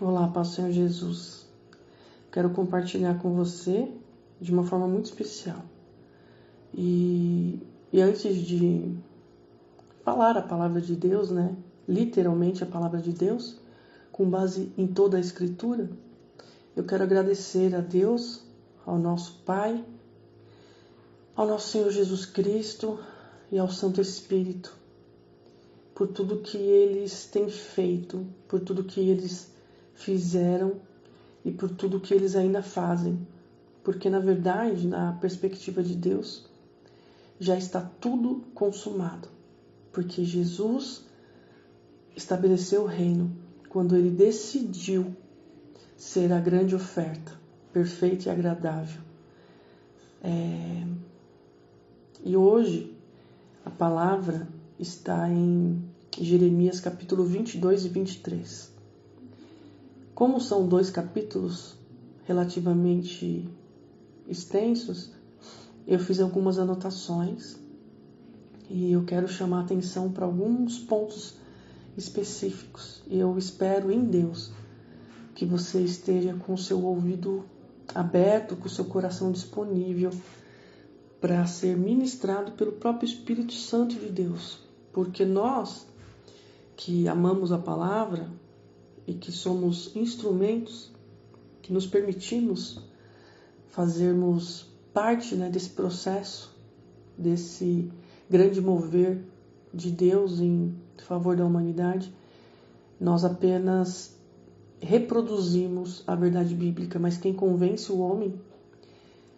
Olá, Pai Senhor Jesus. Quero compartilhar com você de uma forma muito especial. E, e antes de falar a palavra de Deus, né? Literalmente a palavra de Deus, com base em toda a Escritura, eu quero agradecer a Deus, ao nosso Pai, ao nosso Senhor Jesus Cristo e ao Santo Espírito por tudo que eles têm feito, por tudo que eles fizeram e por tudo que eles ainda fazem. Porque, na verdade, na perspectiva de Deus, já está tudo consumado. Porque Jesus estabeleceu o reino quando ele decidiu ser a grande oferta, perfeita e agradável. É... E hoje, a palavra está em Jeremias capítulo 22 e 23. Como são dois capítulos relativamente extensos, eu fiz algumas anotações e eu quero chamar a atenção para alguns pontos específicos. Eu espero em Deus que você esteja com o seu ouvido aberto, com o seu coração disponível para ser ministrado pelo próprio Espírito Santo de Deus. Porque nós que amamos a palavra, e que somos instrumentos que nos permitimos fazermos parte né, desse processo, desse grande mover de Deus em favor da humanidade, nós apenas reproduzimos a verdade bíblica, mas quem convence o homem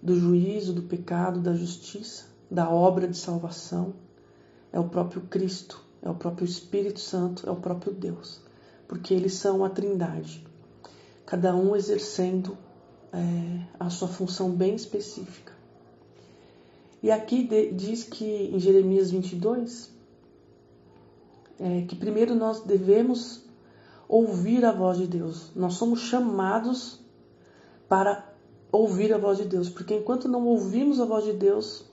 do juízo, do pecado, da justiça, da obra de salvação é o próprio Cristo, é o próprio Espírito Santo, é o próprio Deus porque eles são a trindade, cada um exercendo é, a sua função bem específica. E aqui de, diz que em Jeremias 22, é, que primeiro nós devemos ouvir a voz de Deus. Nós somos chamados para ouvir a voz de Deus, porque enquanto não ouvimos a voz de Deus,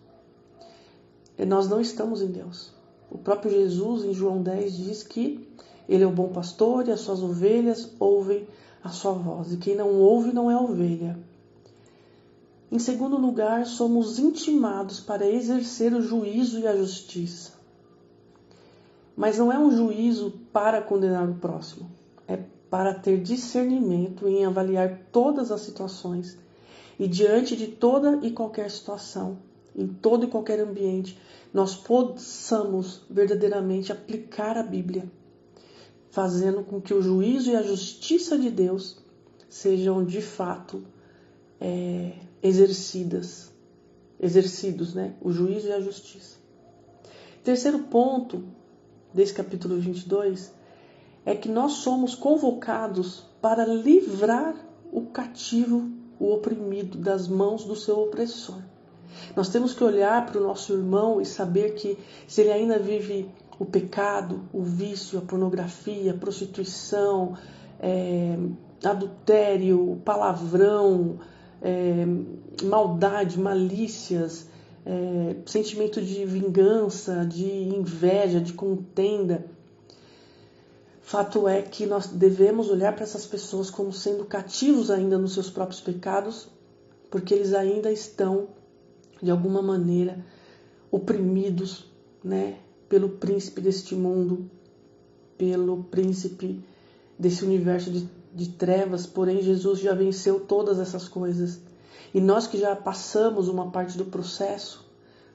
nós não estamos em Deus. O próprio Jesus, em João 10, diz que ele é o bom pastor e as suas ovelhas ouvem a sua voz. E quem não ouve não é ovelha. Em segundo lugar, somos intimados para exercer o juízo e a justiça. Mas não é um juízo para condenar o próximo, é para ter discernimento em avaliar todas as situações e diante de toda e qualquer situação, em todo e qualquer ambiente, nós possamos verdadeiramente aplicar a Bíblia fazendo com que o juízo e a justiça de Deus sejam de fato é, exercidas, exercidos, né? O juízo e a justiça. Terceiro ponto desse capítulo 22 é que nós somos convocados para livrar o cativo, o oprimido, das mãos do seu opressor. Nós temos que olhar para o nosso irmão e saber que se ele ainda vive o pecado, o vício, a pornografia, a prostituição, é, adultério, palavrão, é, maldade, malícias, é, sentimento de vingança, de inveja, de contenda. Fato é que nós devemos olhar para essas pessoas como sendo cativos ainda nos seus próprios pecados, porque eles ainda estão, de alguma maneira, oprimidos, né? Pelo príncipe deste mundo, pelo príncipe desse universo de, de trevas, porém Jesus já venceu todas essas coisas. E nós que já passamos uma parte do processo,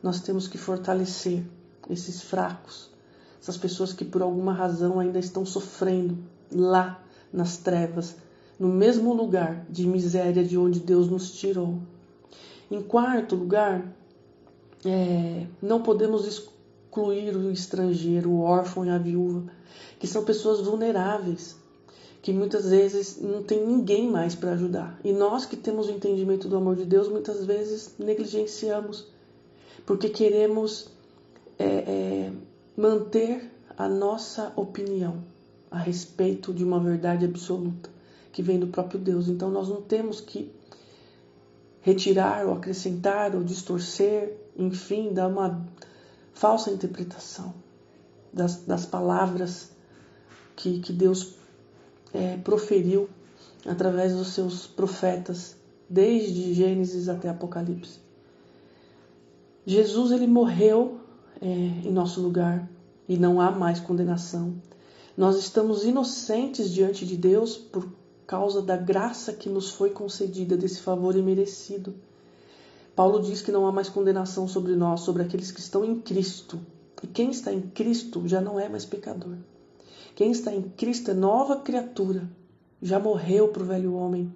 nós temos que fortalecer esses fracos, essas pessoas que por alguma razão ainda estão sofrendo lá nas trevas, no mesmo lugar de miséria de onde Deus nos tirou. Em quarto lugar, é, não podemos excluir o estrangeiro, o órfão e a viúva, que são pessoas vulneráveis, que muitas vezes não tem ninguém mais para ajudar. E nós que temos o entendimento do amor de Deus, muitas vezes negligenciamos, porque queremos é, é, manter a nossa opinião a respeito de uma verdade absoluta que vem do próprio Deus. Então nós não temos que retirar ou acrescentar ou distorcer, enfim, dar uma falsa interpretação das, das palavras que, que Deus é, proferiu através dos seus profetas, desde Gênesis até Apocalipse. Jesus ele morreu é, em nosso lugar e não há mais condenação. Nós estamos inocentes diante de Deus por causa da graça que nos foi concedida, desse favor imerecido. Paulo diz que não há mais condenação sobre nós, sobre aqueles que estão em Cristo. E quem está em Cristo já não é mais pecador. Quem está em Cristo é nova criatura. Já morreu para o velho homem,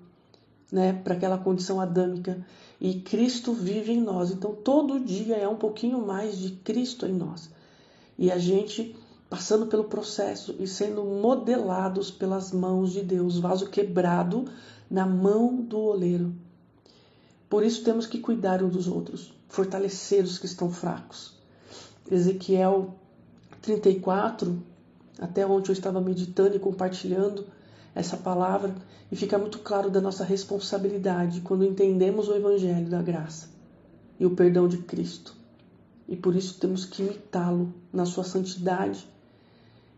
né, para aquela condição adâmica. E Cristo vive em nós. Então todo dia é um pouquinho mais de Cristo em nós. E a gente passando pelo processo e sendo modelados pelas mãos de Deus, vaso quebrado na mão do oleiro. Por isso temos que cuidar uns dos outros, fortalecer os que estão fracos. Ezequiel 34, até ontem eu estava meditando e compartilhando essa palavra, e fica muito claro da nossa responsabilidade quando entendemos o Evangelho da graça e o perdão de Cristo. E por isso temos que imitá-lo na sua santidade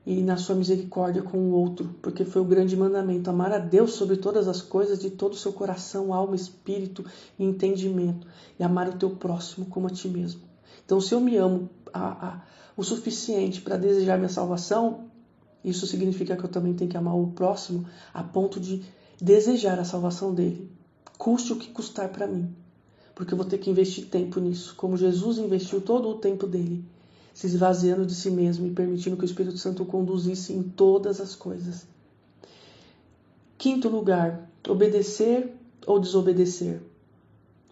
e na sua misericórdia com o outro, porque foi o grande mandamento: amar a Deus sobre todas as coisas, de todo o seu coração, alma, espírito e entendimento, e amar o teu próximo como a ti mesmo. Então, se eu me amo a, a, o suficiente para desejar minha salvação, isso significa que eu também tenho que amar o próximo a ponto de desejar a salvação dele, custe o que custar para mim, porque eu vou ter que investir tempo nisso, como Jesus investiu todo o tempo dele se esvaziando de si mesmo e permitindo que o Espírito Santo conduzisse em todas as coisas. Quinto lugar, obedecer ou desobedecer.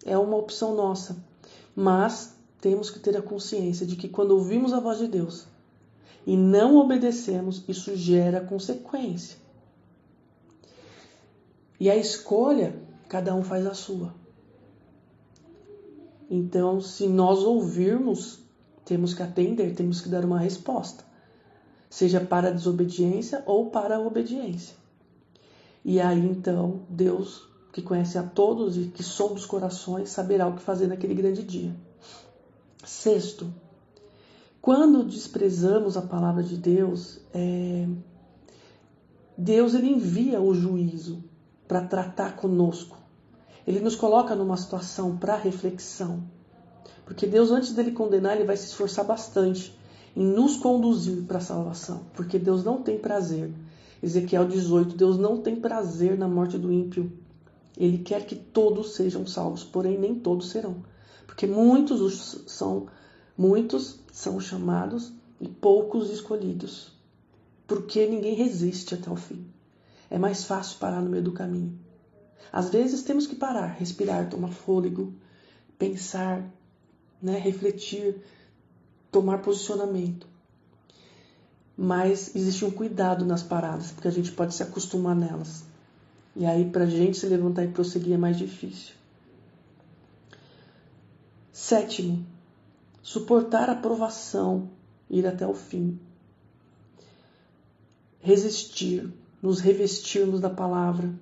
É uma opção nossa, mas temos que ter a consciência de que quando ouvimos a voz de Deus e não obedecemos, isso gera consequência. E a escolha, cada um faz a sua. Então, se nós ouvirmos temos que atender, temos que dar uma resposta, seja para a desobediência ou para a obediência. E aí então Deus, que conhece a todos e que sonda os corações, saberá o que fazer naquele grande dia. Sexto, quando desprezamos a palavra de Deus, é... Deus ele envia o juízo para tratar conosco. Ele nos coloca numa situação para reflexão. Porque Deus, antes dele condenar, ele vai se esforçar bastante em nos conduzir para a salvação. Porque Deus não tem prazer. Ezequiel 18: Deus não tem prazer na morte do ímpio. Ele quer que todos sejam salvos, porém nem todos serão. Porque muitos são muitos são chamados e poucos escolhidos. Porque ninguém resiste até o fim. É mais fácil parar no meio do caminho. Às vezes temos que parar, respirar, tomar fôlego, pensar, né, refletir, tomar posicionamento. Mas existe um cuidado nas paradas, porque a gente pode se acostumar nelas. E aí, para a gente se levantar e prosseguir é mais difícil. Sétimo, suportar a provação, ir até o fim. Resistir, nos revestirmos da palavra,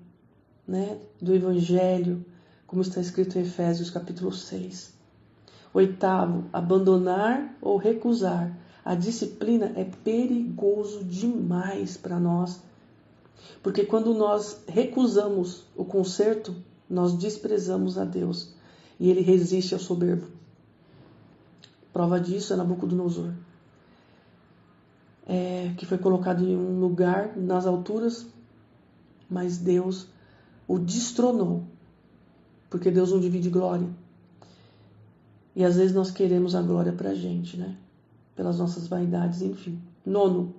né, do Evangelho, como está escrito em Efésios capítulo 6. Oitavo, abandonar ou recusar. A disciplina é perigoso demais para nós, porque quando nós recusamos o conserto, nós desprezamos a Deus e ele resiste ao soberbo. Prova disso é Nabucodonosor, é, que foi colocado em um lugar nas alturas, mas Deus o destronou, porque Deus não divide glória. E às vezes nós queremos a glória para a gente, né? Pelas nossas vaidades, enfim. Nono,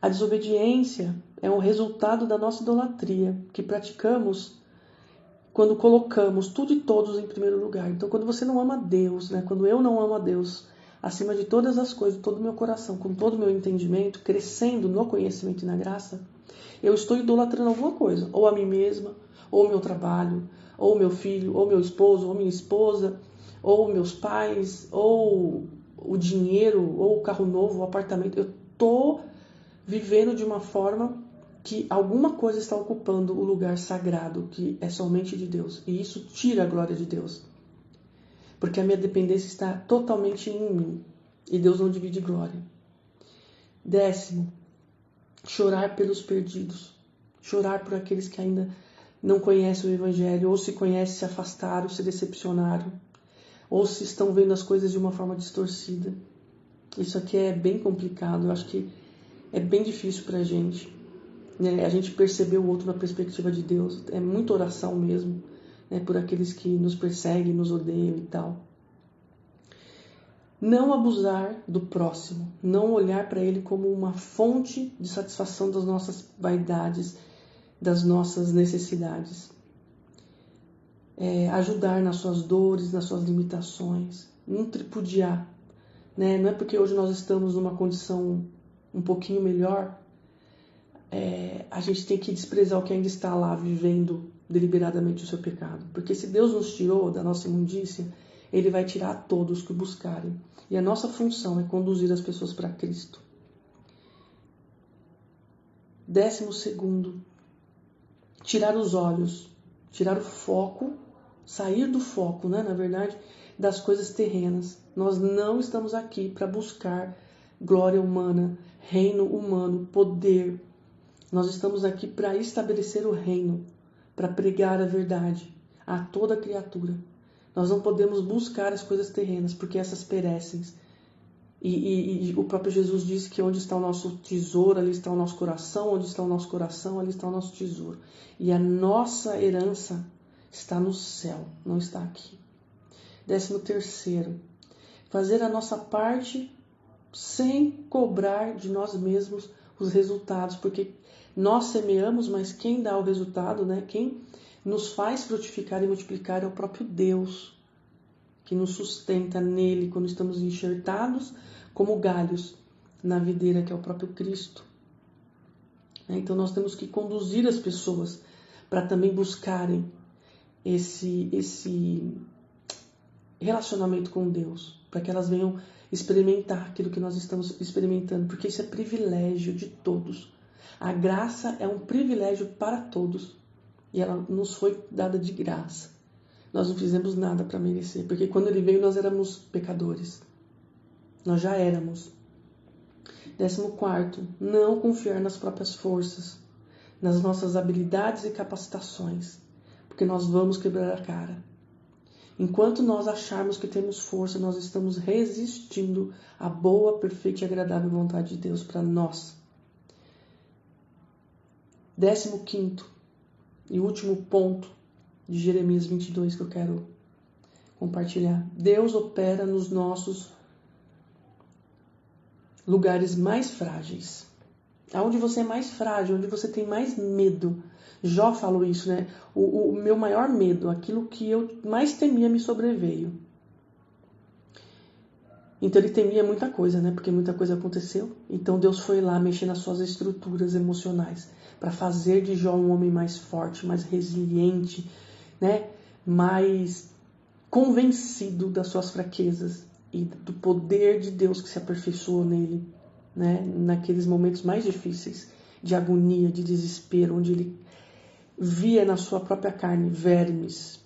a desobediência é um resultado da nossa idolatria que praticamos quando colocamos tudo e todos em primeiro lugar. Então, quando você não ama Deus, né? Quando eu não amo a Deus acima de todas as coisas, todo o meu coração, com todo o meu entendimento, crescendo no conhecimento e na graça, eu estou idolatrando alguma coisa, ou a mim mesma, ou o meu trabalho, ou o meu filho, ou meu esposo, ou minha esposa, ou meus pais, ou o dinheiro, ou o carro novo, o apartamento. Eu tô vivendo de uma forma que alguma coisa está ocupando o lugar sagrado que é somente de Deus. E isso tira a glória de Deus. Porque a minha dependência está totalmente em mim. E Deus não divide glória. Décimo, chorar pelos perdidos. chorar por aqueles que ainda não conhecem o Evangelho, ou se conhecem, se afastaram, se decepcionaram, ou se estão vendo as coisas de uma forma distorcida. Isso aqui é bem complicado, eu acho que é bem difícil para a gente. Né? A gente perceber o outro na perspectiva de Deus, é muita oração mesmo, né? por aqueles que nos perseguem, nos odeiam e tal. Não abusar do próximo, não olhar para ele como uma fonte de satisfação das nossas vaidades, das nossas necessidades. É, ajudar nas suas dores, nas suas limitações, não tripudiar. Né? Não é porque hoje nós estamos numa condição um pouquinho melhor, é, a gente tem que desprezar o que ainda está lá vivendo deliberadamente o seu pecado. Porque se Deus nos tirou da nossa imundícia, Ele vai tirar todos que o buscarem. E a nossa função é conduzir as pessoas para Cristo. Décimo segundo, tirar os olhos, tirar o foco, sair do foco, né, na verdade, das coisas terrenas. Nós não estamos aqui para buscar glória humana, reino humano, poder. Nós estamos aqui para estabelecer o reino, para pregar a verdade a toda criatura. Nós não podemos buscar as coisas terrenas, porque essas perecem. E, e, e, o próprio Jesus disse que onde está o nosso tesouro, ali está o nosso coração, onde está o nosso coração, ali está o nosso tesouro. E a nossa herança está no céu, não está aqui. Décimo terceiro, fazer a nossa parte sem cobrar de nós mesmos os resultados, porque nós semeamos, mas quem dá o resultado, né? Quem nos faz frutificar e multiplicar é o próprio Deus, que nos sustenta nele quando estamos enxertados como galhos na videira, que é o próprio Cristo. Então nós temos que conduzir as pessoas para também buscarem esse, esse relacionamento com Deus, para que elas venham experimentar aquilo que nós estamos experimentando, porque isso é privilégio de todos. A graça é um privilégio para todos e ela nos foi dada de graça. Nós não fizemos nada para merecer, porque quando ele veio nós éramos pecadores. Nós já éramos. Décimo quarto, não confiar nas próprias forças, nas nossas habilidades e capacitações, porque nós vamos quebrar a cara. Enquanto nós acharmos que temos força, nós estamos resistindo à boa, perfeita e agradável vontade de Deus para nós. Décimo quinto e último ponto de Jeremias 22 que eu quero compartilhar. Deus opera nos nossos lugares mais frágeis. Aonde você é mais frágil, onde você tem mais medo, Jó falou isso, né? O, o meu maior medo, aquilo que eu mais temia, me sobreveio. Então ele temia muita coisa, né? Porque muita coisa aconteceu. Então Deus foi lá mexer nas suas estruturas emocionais para fazer de Jó um homem mais forte, mais resiliente, né? Mais convencido das suas fraquezas e do poder de Deus que se aperfeiçoou nele, né? Naqueles momentos mais difíceis de agonia, de desespero, onde ele via na sua própria carne vermes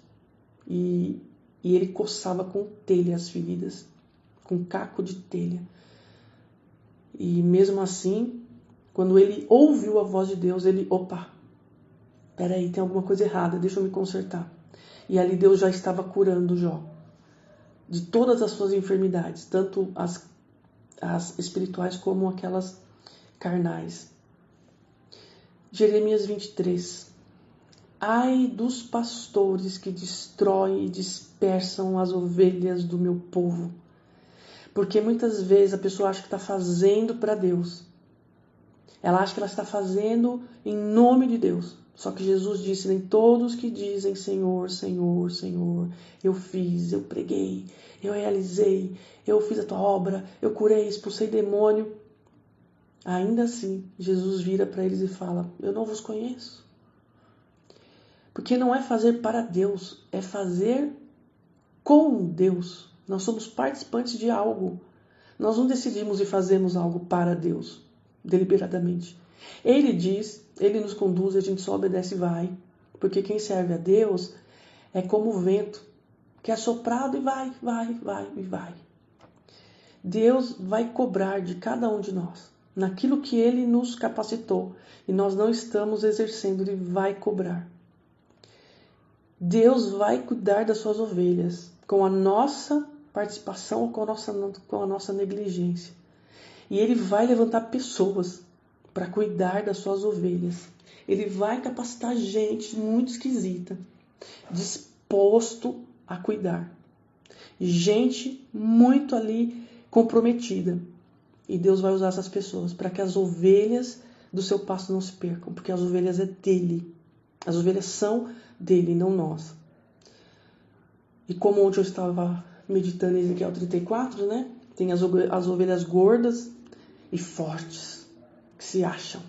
e, e ele coçava com telha as feridas, com caco de telha. E mesmo assim, quando ele ouviu a voz de Deus, ele, opa, peraí, tem alguma coisa errada, deixa eu me consertar. E ali Deus já estava curando Jó de todas as suas enfermidades, tanto as, as espirituais como aquelas carnais. Jeremias 23. Ai dos pastores que destroem e dispersam as ovelhas do meu povo. Porque muitas vezes a pessoa acha que está fazendo para Deus. Ela acha que ela está fazendo em nome de Deus. Só que Jesus disse: Nem todos que dizem Senhor, Senhor, Senhor, eu fiz, eu preguei, eu realizei, eu fiz a tua obra, eu curei, expulsei demônio. Ainda assim, Jesus vira para eles e fala: Eu não vos conheço. Porque não é fazer para Deus, é fazer com Deus. Nós somos participantes de algo. Nós não decidimos e fazemos algo para Deus, deliberadamente. Ele diz, ele nos conduz, a gente só obedece e vai. Porque quem serve a Deus é como o vento, que é soprado e vai, vai, vai e vai. Deus vai cobrar de cada um de nós naquilo que ele nos capacitou e nós não estamos exercendo, ele vai cobrar. Deus vai cuidar das suas ovelhas com a nossa participação ou com a nossa, com a nossa negligência. E ele vai levantar pessoas para cuidar das suas ovelhas. Ele vai capacitar gente muito esquisita, disposto a cuidar. Gente muito ali comprometida. E Deus vai usar essas pessoas para que as ovelhas do seu pasto não se percam, porque as ovelhas é dele. As ovelhas são dele, não nós. E como ontem eu estava meditando em Ezequiel 34, né? Tem as, ovelhas gordas e fortes se acham,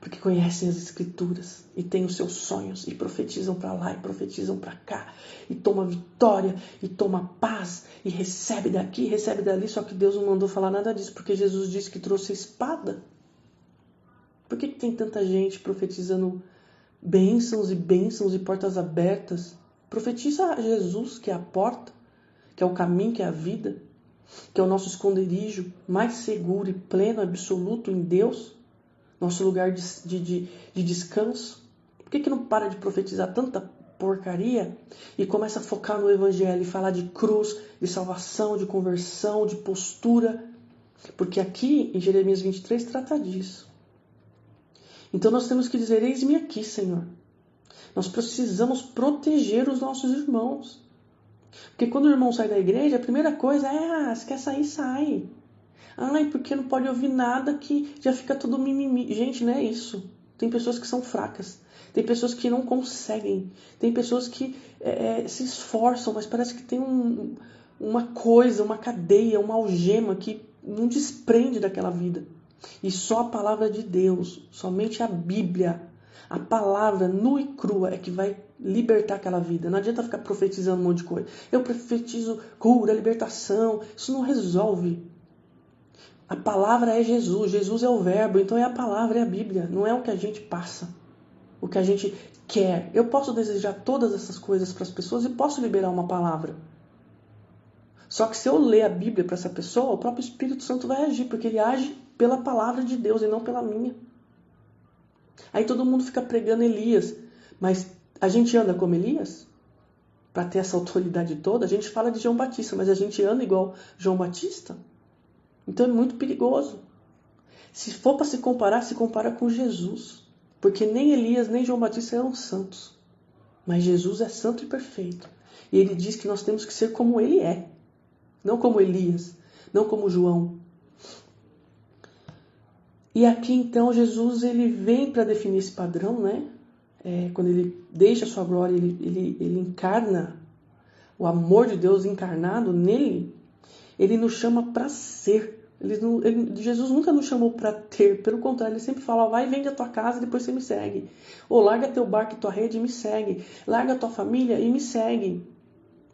porque conhecem as escrituras e têm os seus sonhos e profetizam para lá e profetizam para cá e toma vitória e toma paz e recebe daqui, recebe dali, só que Deus não mandou falar nada disso, porque Jesus disse que trouxe a espada. Por que, que tem tanta gente profetizando bênçãos e bênçãos e portas abertas? Profetiza Jesus, que é a porta, que é o caminho, que é a vida que é o nosso esconderijo mais seguro e pleno, absoluto em Deus, nosso lugar de, de, de descanso? Por que, que não para de profetizar tanta porcaria e começa a focar no Evangelho e falar de cruz, de salvação, de conversão, de postura? Porque aqui em Jeremias 23 trata disso. Então nós temos que dizer: Eis-me aqui, Senhor. Nós precisamos proteger os nossos irmãos. Porque quando o irmão sai da igreja, a primeira coisa é: ah, se quer sair, sai. Ai, porque não pode ouvir nada que já fica tudo mimimi. Gente, não é isso. Tem pessoas que são fracas. Tem pessoas que não conseguem. Tem pessoas que é, é, se esforçam, mas parece que tem um, uma coisa, uma cadeia, uma algema que não desprende daquela vida. E só a palavra de Deus, somente a Bíblia, a palavra nua e crua é que vai libertar aquela vida. Não adianta ficar profetizando um monte de coisa. Eu profetizo cura, libertação. Isso não resolve. A palavra é Jesus, Jesus é o Verbo, então é a palavra, é a Bíblia, não é o que a gente passa, o que a gente quer. Eu posso desejar todas essas coisas para as pessoas e posso liberar uma palavra. Só que se eu ler a Bíblia para essa pessoa, o próprio Espírito Santo vai agir, porque ele age pela palavra de Deus e não pela minha. Aí todo mundo fica pregando Elias, mas a gente anda como Elias? Para ter essa autoridade toda? A gente fala de João Batista, mas a gente anda igual João Batista? Então é muito perigoso. Se for para se comparar, se compara com Jesus. Porque nem Elias nem João Batista eram santos. Mas Jesus é santo e perfeito. E ele diz que nós temos que ser como ele é. Não como Elias, não como João, e aqui então Jesus ele vem para definir esse padrão, né? É, quando ele deixa a sua glória, ele, ele, ele encarna o amor de Deus encarnado nele, ele nos chama para ser. Ele, ele, Jesus nunca nos chamou para ter, pelo contrário, ele sempre fala: vai, vende a tua casa e depois você me segue. Ou larga teu barco e tua rede e me segue. Larga tua família e me segue.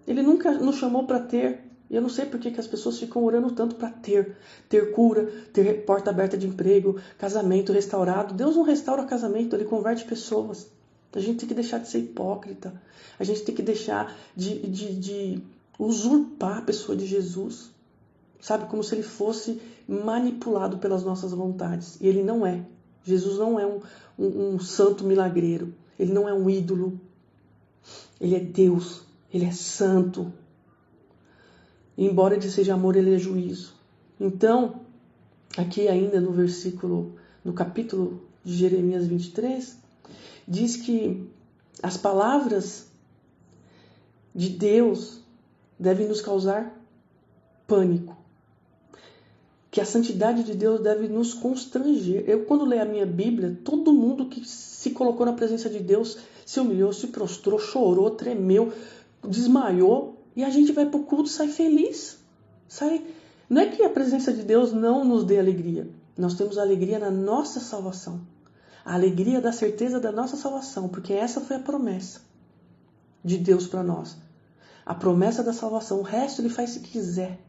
Ele nunca nos chamou para ter, e eu não sei por que, que as pessoas ficam orando tanto para ter, ter cura, ter porta aberta de emprego, casamento restaurado. Deus não restaura casamento, ele converte pessoas. A gente tem que deixar de ser hipócrita. A gente tem que deixar de, de, de usurpar a pessoa de Jesus. Sabe, como se ele fosse manipulado pelas nossas vontades. E ele não é. Jesus não é um, um, um santo milagreiro. Ele não é um ídolo. Ele é Deus. Ele é santo embora ele seja amor, ele é juízo. Então, aqui ainda no versículo, no capítulo de Jeremias 23, diz que as palavras de Deus devem nos causar pânico. Que a santidade de Deus deve nos constranger. Eu, quando leio a minha Bíblia, todo mundo que se colocou na presença de Deus se humilhou, se prostrou, chorou, tremeu, desmaiou, e a gente vai para o culto sai feliz. Sai... Não é que a presença de Deus não nos dê alegria. Nós temos alegria na nossa salvação. A alegria da certeza da nossa salvação, porque essa foi a promessa de Deus para nós. A promessa da salvação. O resto ele faz se quiser.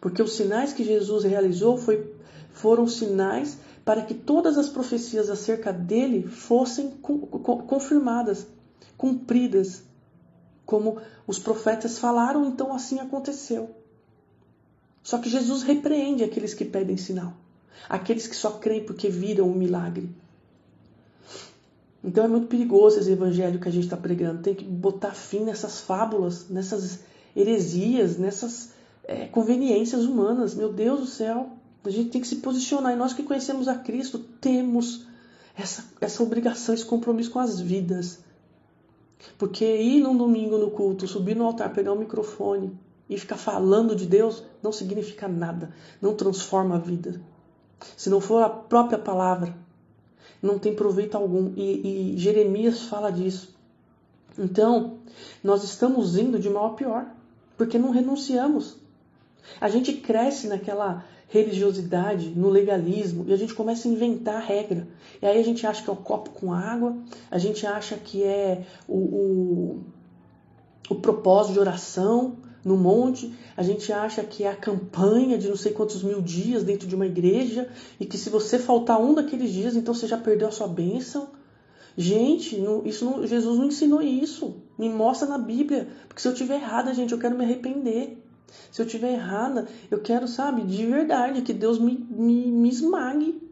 Porque os sinais que Jesus realizou foi, foram sinais para que todas as profecias acerca dele fossem confirmadas, cumpridas como os profetas falaram, então assim aconteceu. Só que Jesus repreende aqueles que pedem sinal. aqueles que só creem porque viram o milagre. Então é muito perigoso esse evangelho que a gente está pregando. Tem que botar fim nessas fábulas, nessas heresias, nessas é, conveniências humanas. Meu Deus do céu, a gente tem que se posicionar. E nós que conhecemos a Cristo temos essa, essa obrigação, esse compromisso com as vidas. Porque ir num domingo no culto, subir no altar, pegar o microfone e ficar falando de Deus não significa nada, não transforma a vida. Se não for a própria palavra, não tem proveito algum. E, e Jeremias fala disso. Então, nós estamos indo de mal a pior, porque não renunciamos. A gente cresce naquela religiosidade, no legalismo, e a gente começa a inventar regra. E aí a gente acha que é o copo com água, a gente acha que é o, o, o propósito de oração, no monte, a gente acha que é a campanha de não sei quantos mil dias dentro de uma igreja e que se você faltar um daqueles dias, então você já perdeu a sua bênção. Gente, não, isso não, Jesus não ensinou isso. Me mostra na Bíblia. Porque se eu tiver errada, gente, eu quero me arrepender. Se eu tiver errada, eu quero, sabe, de verdade, que Deus me, me, me esmague.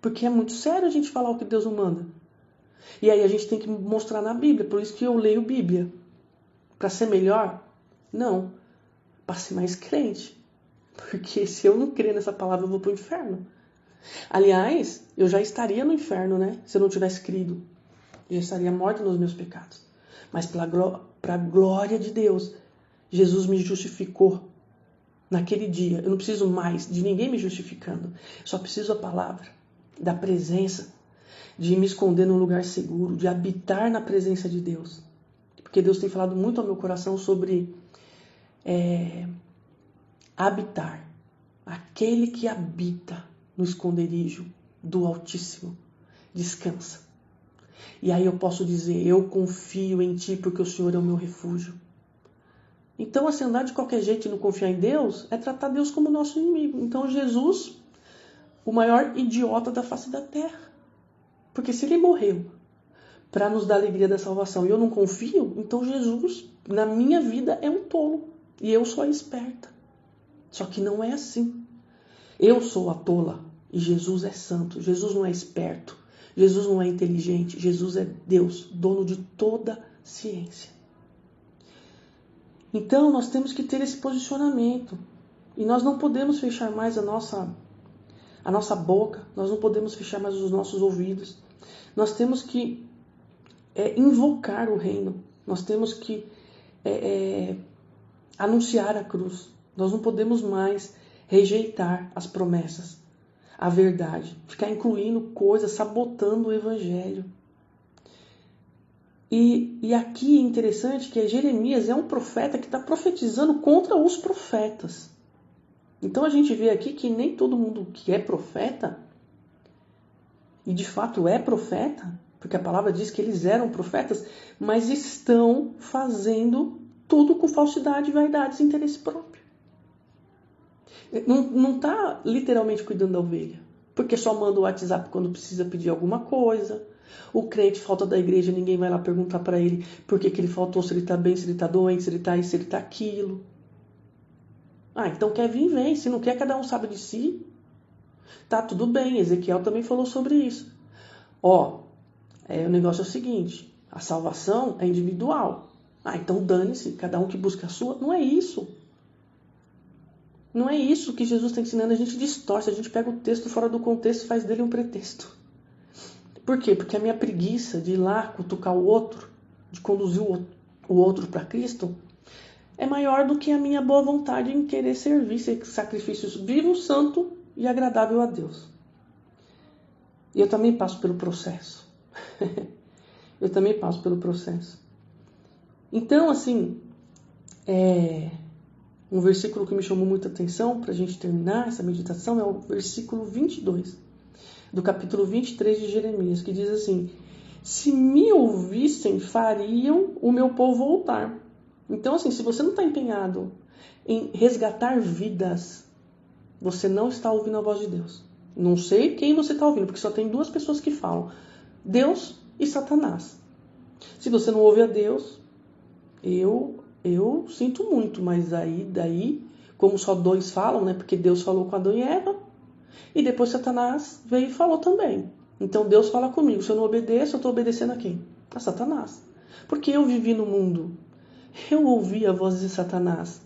Porque é muito sério a gente falar o que Deus não manda. E aí a gente tem que mostrar na Bíblia. Por isso que eu leio Bíblia. Para ser melhor, não. Para ser mais crente. Porque se eu não crer nessa palavra, eu vou para o inferno. Aliás, eu já estaria no inferno, né? Se eu não tivesse crido. Eu já estaria morto nos meus pecados. Mas para a glória de Deus, Jesus me justificou naquele dia. Eu não preciso mais de ninguém me justificando. Só preciso da palavra, da presença, de me esconder num lugar seguro, de habitar na presença de Deus. Porque Deus tem falado muito ao meu coração sobre é, habitar. Aquele que habita no esconderijo do Altíssimo descansa. E aí eu posso dizer: Eu confio em Ti porque o Senhor é o meu refúgio. Então, assim, andar de qualquer jeito e não confiar em Deus é tratar Deus como nosso inimigo. Então, Jesus, o maior idiota da face da terra. Porque se ele morreu para nos dar a alegria da salvação e eu não confio, então Jesus, na minha vida, é um tolo. E eu sou a esperta. Só que não é assim. Eu sou a tola e Jesus é santo. Jesus não é esperto. Jesus não é inteligente. Jesus é Deus, dono de toda ciência. Então nós temos que ter esse posicionamento. E nós não podemos fechar mais a nossa a nossa boca, nós não podemos fechar mais os nossos ouvidos. Nós temos que é, invocar o reino. Nós temos que é, é, anunciar a cruz. Nós não podemos mais rejeitar as promessas, a verdade, ficar incluindo coisas, sabotando o evangelho. E, e aqui é interessante que Jeremias é um profeta que está profetizando contra os profetas. Então a gente vê aqui que nem todo mundo que é profeta, e de fato é profeta, porque a palavra diz que eles eram profetas, mas estão fazendo tudo com falsidade, vaidades e interesse próprio. Não está literalmente cuidando da ovelha, porque só manda o WhatsApp quando precisa pedir alguma coisa. O crente falta da igreja, ninguém vai lá perguntar para ele por que, que ele faltou, se ele está bem, se ele está doente, se ele está isso, se ele está aquilo. Ah, então quer vir, vem. Se não quer, cada um sabe de si. Tá tudo bem, Ezequiel também falou sobre isso. Ó, é, o negócio é o seguinte: a salvação é individual. Ah, então dane-se, cada um que busca a sua. Não é isso. Não é isso que Jesus está ensinando. A gente distorce, a gente pega o texto fora do contexto e faz dele um pretexto. Por quê? Porque a minha preguiça de ir lá cutucar o outro, de conduzir o outro para Cristo, é maior do que a minha boa vontade em querer servir ser sacrifícios vivo, santo e agradável a Deus. E eu também passo pelo processo. eu também passo pelo processo. Então, assim, é, um versículo que me chamou muita atenção para a gente terminar essa meditação é o versículo 22 do capítulo 23 de Jeremias, que diz assim: Se me ouvissem, fariam o meu povo voltar. Então, assim, se você não está empenhado em resgatar vidas, você não está ouvindo a voz de Deus. Não sei quem você está ouvindo, porque só tem duas pessoas que falam: Deus e Satanás. Se você não ouve a Deus, eu eu sinto muito, mas aí daí, como só dois falam, né? Porque Deus falou com Adão e Eva, E depois Satanás veio e falou também. Então Deus fala comigo. Se eu não obedeço, eu estou obedecendo a quem? A Satanás. Porque eu vivi no mundo. Eu ouvi a voz de Satanás.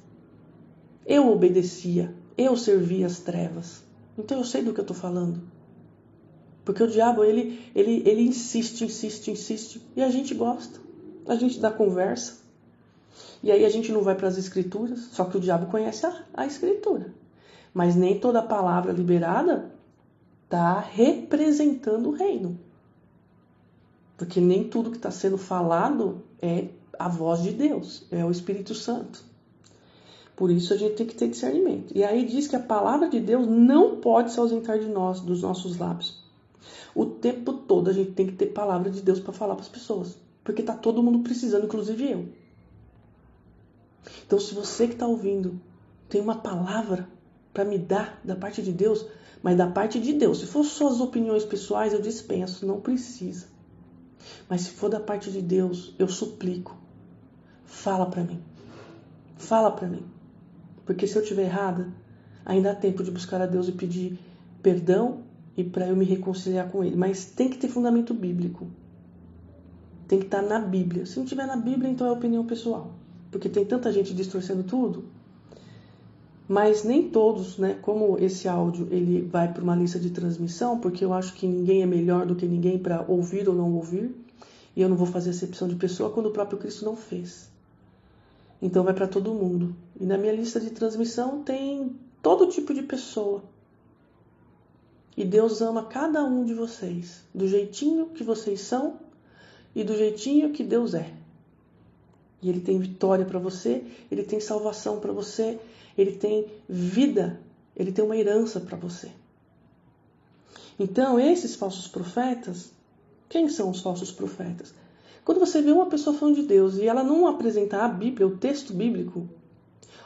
Eu obedecia. Eu servia as trevas. Então eu sei do que eu estou falando. Porque o diabo, ele, ele, ele insiste, insiste, insiste. E a gente gosta. A gente dá conversa. E aí a gente não vai para as escrituras. Só que o diabo conhece a, a escritura. Mas nem toda palavra liberada está representando o reino. Porque nem tudo que está sendo falado é a voz de Deus, é o Espírito Santo. Por isso a gente tem que ter discernimento. E aí diz que a palavra de Deus não pode se ausentar de nós, dos nossos lábios. O tempo todo a gente tem que ter palavra de Deus para falar para as pessoas. Porque está todo mundo precisando, inclusive eu. Então, se você que está ouvindo tem uma palavra para me dar da parte de Deus, mas da parte de Deus. Se for suas opiniões pessoais, eu dispenso, não precisa. Mas se for da parte de Deus, eu suplico. Fala para mim. Fala para mim. Porque se eu estiver errada, ainda há tempo de buscar a Deus e pedir perdão e para eu me reconciliar com Ele. Mas tem que ter fundamento bíblico. Tem que estar na Bíblia. Se não tiver na Bíblia, então é opinião pessoal. Porque tem tanta gente distorcendo tudo mas nem todos, né? Como esse áudio ele vai para uma lista de transmissão, porque eu acho que ninguém é melhor do que ninguém para ouvir ou não ouvir, e eu não vou fazer acepção de pessoa quando o próprio Cristo não fez. Então vai para todo mundo. E na minha lista de transmissão tem todo tipo de pessoa. E Deus ama cada um de vocês, do jeitinho que vocês são e do jeitinho que Deus é. E Ele tem vitória para você, Ele tem salvação para você, ele tem vida, ele tem uma herança para você. Então, esses falsos profetas, quem são os falsos profetas? Quando você vê uma pessoa falando de Deus e ela não apresentar a Bíblia, o texto bíblico,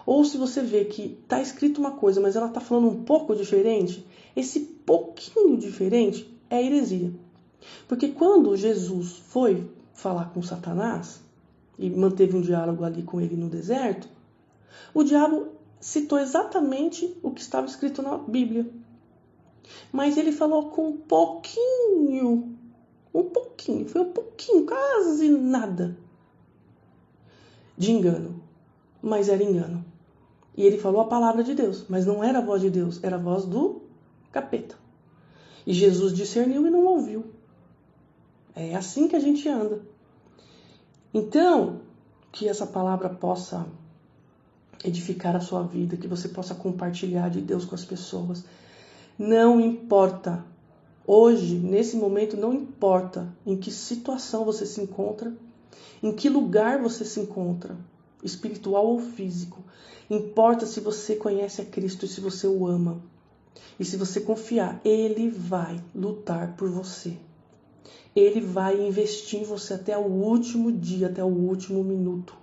ou se você vê que está escrito uma coisa, mas ela está falando um pouco diferente, esse pouquinho diferente é heresia. Porque quando Jesus foi falar com Satanás e manteve um diálogo ali com ele no deserto, o diabo citou exatamente o que estava escrito na Bíblia. Mas ele falou com um pouquinho, um pouquinho, foi um pouquinho, quase nada de engano. Mas era engano. E ele falou a palavra de Deus, mas não era a voz de Deus, era a voz do capeta. E Jesus discerniu e não ouviu. É assim que a gente anda. Então, que essa palavra possa edificar a sua vida, que você possa compartilhar de Deus com as pessoas. Não importa. Hoje, nesse momento, não importa em que situação você se encontra, em que lugar você se encontra, espiritual ou físico. Importa se você conhece a Cristo e se você o ama. E se você confiar, Ele vai lutar por você. Ele vai investir em você até o último dia, até o último minuto.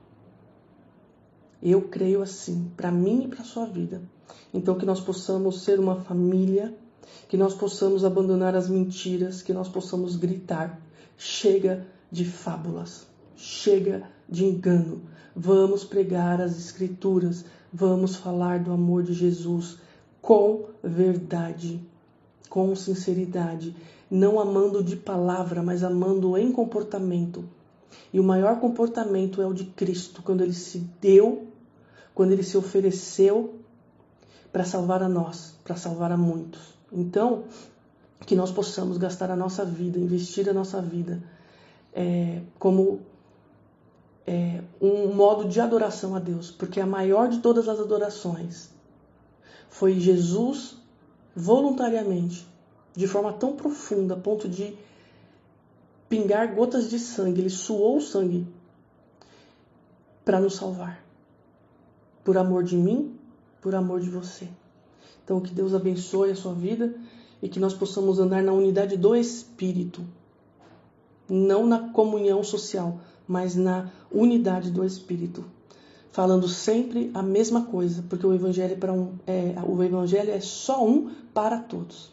Eu creio assim, para mim e para sua vida. Então que nós possamos ser uma família, que nós possamos abandonar as mentiras, que nós possamos gritar: chega de fábulas, chega de engano. Vamos pregar as escrituras, vamos falar do amor de Jesus com verdade, com sinceridade, não amando de palavra, mas amando em comportamento. E o maior comportamento é o de Cristo, quando ele se deu quando ele se ofereceu para salvar a nós, para salvar a muitos. Então, que nós possamos gastar a nossa vida, investir a nossa vida é, como é, um modo de adoração a Deus, porque a maior de todas as adorações foi Jesus voluntariamente, de forma tão profunda, a ponto de pingar gotas de sangue, ele suou sangue para nos salvar por amor de mim, por amor de você. Então, que Deus abençoe a sua vida e que nós possamos andar na unidade do Espírito, não na comunhão social, mas na unidade do Espírito, falando sempre a mesma coisa, porque o Evangelho é, para um, é, o Evangelho é só um para todos.